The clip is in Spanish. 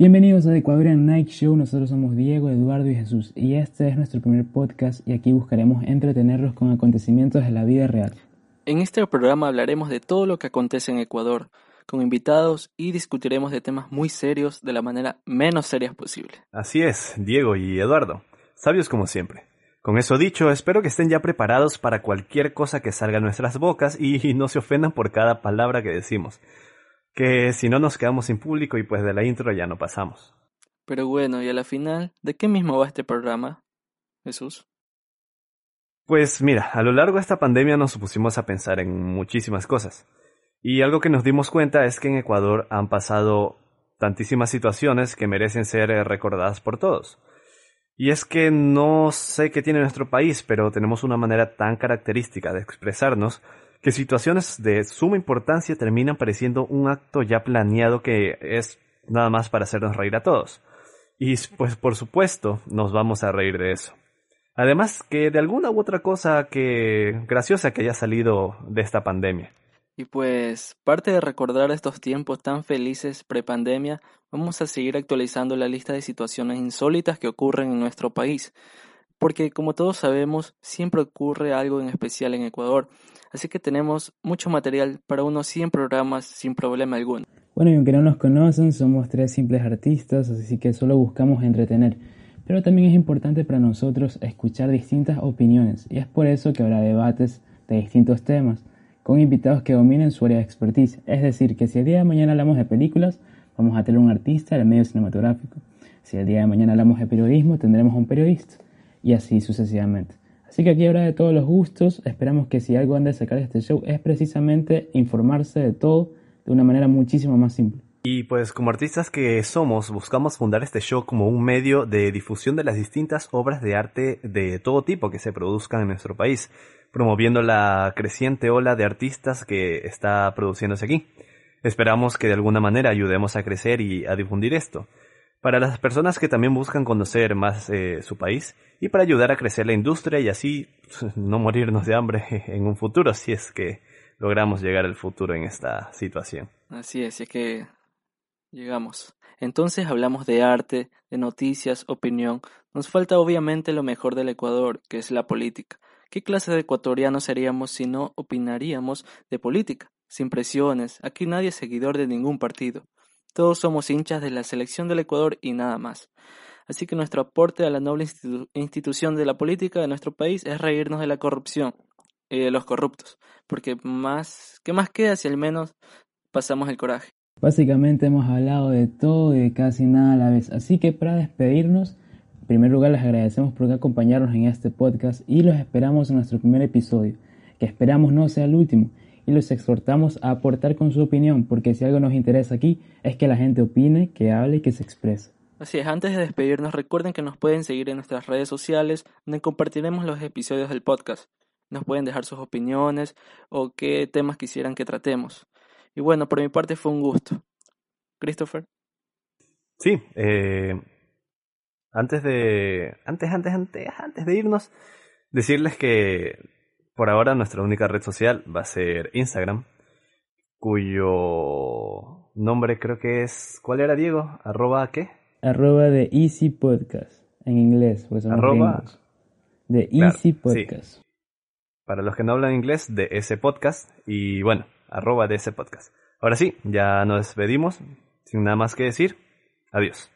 Bienvenidos a Ecuadorian Night Show, nosotros somos Diego, Eduardo y Jesús y este es nuestro primer podcast y aquí buscaremos entretenerlos con acontecimientos de la vida real. En este programa hablaremos de todo lo que acontece en Ecuador, con invitados y discutiremos de temas muy serios de la manera menos seria posible. Así es, Diego y Eduardo, sabios como siempre. Con eso dicho, espero que estén ya preparados para cualquier cosa que salga en nuestras bocas y no se ofendan por cada palabra que decimos que si no nos quedamos sin público y pues de la intro ya no pasamos. Pero bueno, y a la final, ¿de qué mismo va este programa, Jesús? Pues mira, a lo largo de esta pandemia nos pusimos a pensar en muchísimas cosas. Y algo que nos dimos cuenta es que en Ecuador han pasado tantísimas situaciones que merecen ser eh, recordadas por todos. Y es que no sé qué tiene nuestro país, pero tenemos una manera tan característica de expresarnos que situaciones de suma importancia terminan pareciendo un acto ya planeado que es nada más para hacernos reír a todos. Y pues por supuesto nos vamos a reír de eso. Además que de alguna u otra cosa que graciosa que haya salido de esta pandemia. Y pues, parte de recordar estos tiempos tan felices prepandemia, vamos a seguir actualizando la lista de situaciones insólitas que ocurren en nuestro país. Porque como todos sabemos, siempre ocurre algo en especial en Ecuador, así que tenemos mucho material para unos 100 programas sin problema alguno. Bueno, y aunque no nos conocen, somos tres simples artistas, así que solo buscamos entretener. Pero también es importante para nosotros escuchar distintas opiniones, y es por eso que habrá debates de distintos temas, con invitados que dominen su área de expertise. Es decir, que si el día de mañana hablamos de películas, vamos a tener un artista del medio cinematográfico. Si el día de mañana hablamos de periodismo, tendremos un periodista, y así sucesivamente. Así que aquí habrá de todos los gustos. Esperamos que si algo han de sacar de este show es precisamente informarse de todo de una manera muchísimo más simple. Y pues como artistas que somos, buscamos fundar este show como un medio de difusión de las distintas obras de arte de todo tipo que se produzcan en nuestro país, promoviendo la creciente ola de artistas que está produciéndose aquí. Esperamos que de alguna manera ayudemos a crecer y a difundir esto para las personas que también buscan conocer más eh, su país y para ayudar a crecer la industria y así no morirnos de hambre en un futuro si es que logramos llegar al futuro en esta situación. Así es, es que llegamos. Entonces hablamos de arte, de noticias, opinión. Nos falta obviamente lo mejor del Ecuador, que es la política. ¿Qué clase de ecuatorianos seríamos si no opinaríamos de política? Sin presiones, aquí nadie es seguidor de ningún partido. Todos somos hinchas de la selección del Ecuador y nada más. Así que nuestro aporte a la noble institución de la política de nuestro país es reírnos de la corrupción y de los corruptos, porque más, ¿qué más queda si al menos pasamos el coraje? Básicamente hemos hablado de todo y de casi nada a la vez, así que para despedirnos, en primer lugar les agradecemos por acompañarnos en este podcast y los esperamos en nuestro primer episodio, que esperamos no sea el último y los exhortamos a aportar con su opinión, porque si algo nos interesa aquí es que la gente opine, que hable y que se exprese. Así es, antes de despedirnos recuerden que nos pueden seguir en nuestras redes sociales donde compartiremos los episodios del podcast. Nos pueden dejar sus opiniones o qué temas quisieran que tratemos. Y bueno, por mi parte fue un gusto. Christopher. Sí, eh, antes de antes antes antes antes de irnos decirles que por ahora nuestra única red social va a ser Instagram, cuyo nombre creo que es... ¿Cuál era, Diego? ¿Arroba qué? Arroba de Easy Podcast, en inglés. Pues arroba... De Easy Podcast. Para los que no hablan inglés, de ese podcast. Y bueno, arroba de ese podcast. Ahora sí, ya nos despedimos. Sin nada más que decir. Adiós.